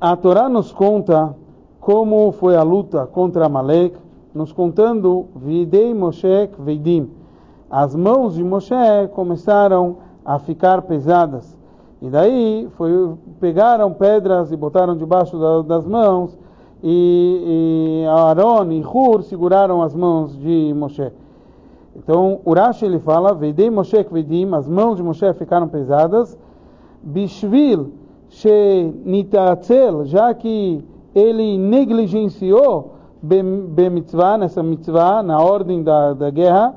a Torá nos conta como foi a luta contra Amalek, nos contando Videi Moshe Veidim. As mãos de Moshe começaram a ficar pesadas. E daí foi, pegaram pedras e botaram debaixo da, das mãos, e, e Aaron e Hur seguraram as mãos de Moshe. Então, Urash ele fala, Veidei Moshe Kvedim, as mãos de Moshe ficaram pesadas, Bishvil Shenitatzel, já que ele negligenciou Bemitzvah, nessa mitzvah, na ordem da, da guerra,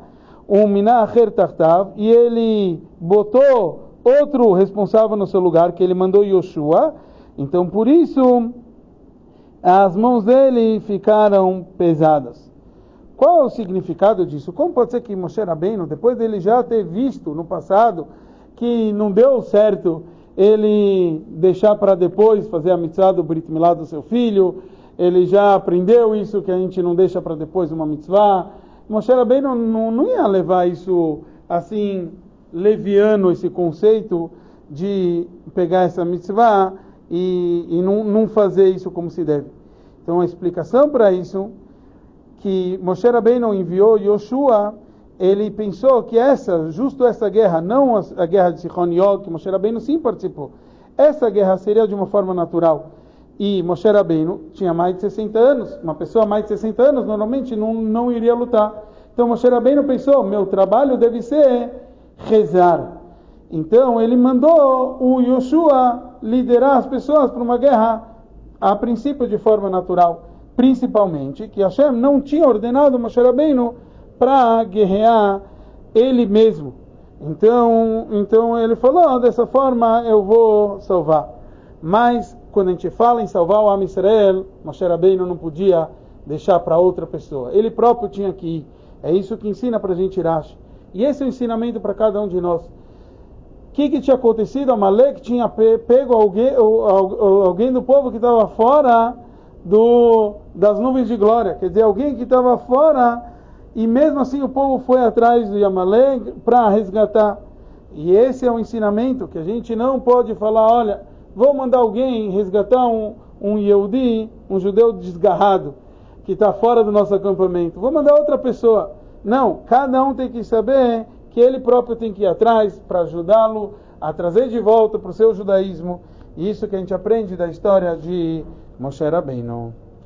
um Minacher Tartav, e ele botou outro responsável no seu lugar, que ele mandou Yoshua, então por isso as mãos dele ficaram pesadas. Qual é o significado disso? Como pode ser que Moshe Rabbeinu, depois dele já ter visto no passado que não deu certo ele deixar para depois fazer a mitzvah do Brit Milá do seu filho, ele já aprendeu isso que a gente não deixa para depois uma mitzvah. Moshe Rabbeinu não, não ia levar isso assim, leviano, esse conceito de pegar essa mitzvah e, e não, não fazer isso como se deve. Então a explicação para isso que Moshe Rabbeinu enviou Yoshua, ele pensou que essa, justo essa guerra, não a, guerra de Sichon e Og, que Moshe Rabbeinu sim participou, essa guerra seria de uma forma natural. E Moshe Rabbeinu tinha mais de 60 anos, uma pessoa mais de 60 anos normalmente não, não iria lutar. Então Moshe Rabbeinu pensou, meu trabalho deve ser rezar. Então ele mandou o Yoshua liderar as pessoas para uma guerra, a princípio de forma natural principalmente, que Hashem não tinha ordenado Moshe Rabbeinu para guerrear ele mesmo. Então, então ele falou, oh, dessa forma eu vou salvar. Mas quando a gente fala em salvar o Am Israel, Moshe Rabbeinu não podia deixar para outra pessoa. Ele próprio tinha que ir. É isso que ensina para a gente Rashi. E esse é o ensinamento para cada um de nós. O que, que tinha acontecido? Amalek tinha pego alguém, alguém do povo que estava fora do, das nuvens de glória. Quer dizer, alguém que estava fora e mesmo assim o povo foi atrás do Yamalek para resgatar. E esse é o ensinamento que a gente não pode falar, olha, vou mandar alguém resgatar um, um Yehudi, um judeu desgarrado, que está fora do nosso acampamento. Vou mandar outra pessoa. Não, cada um tem que saber que ele próprio tem que ir atrás para ajudá-lo a trazer de volta para o seu judaísmo. E isso que a gente aprende da história de Moshe Rabbeinu.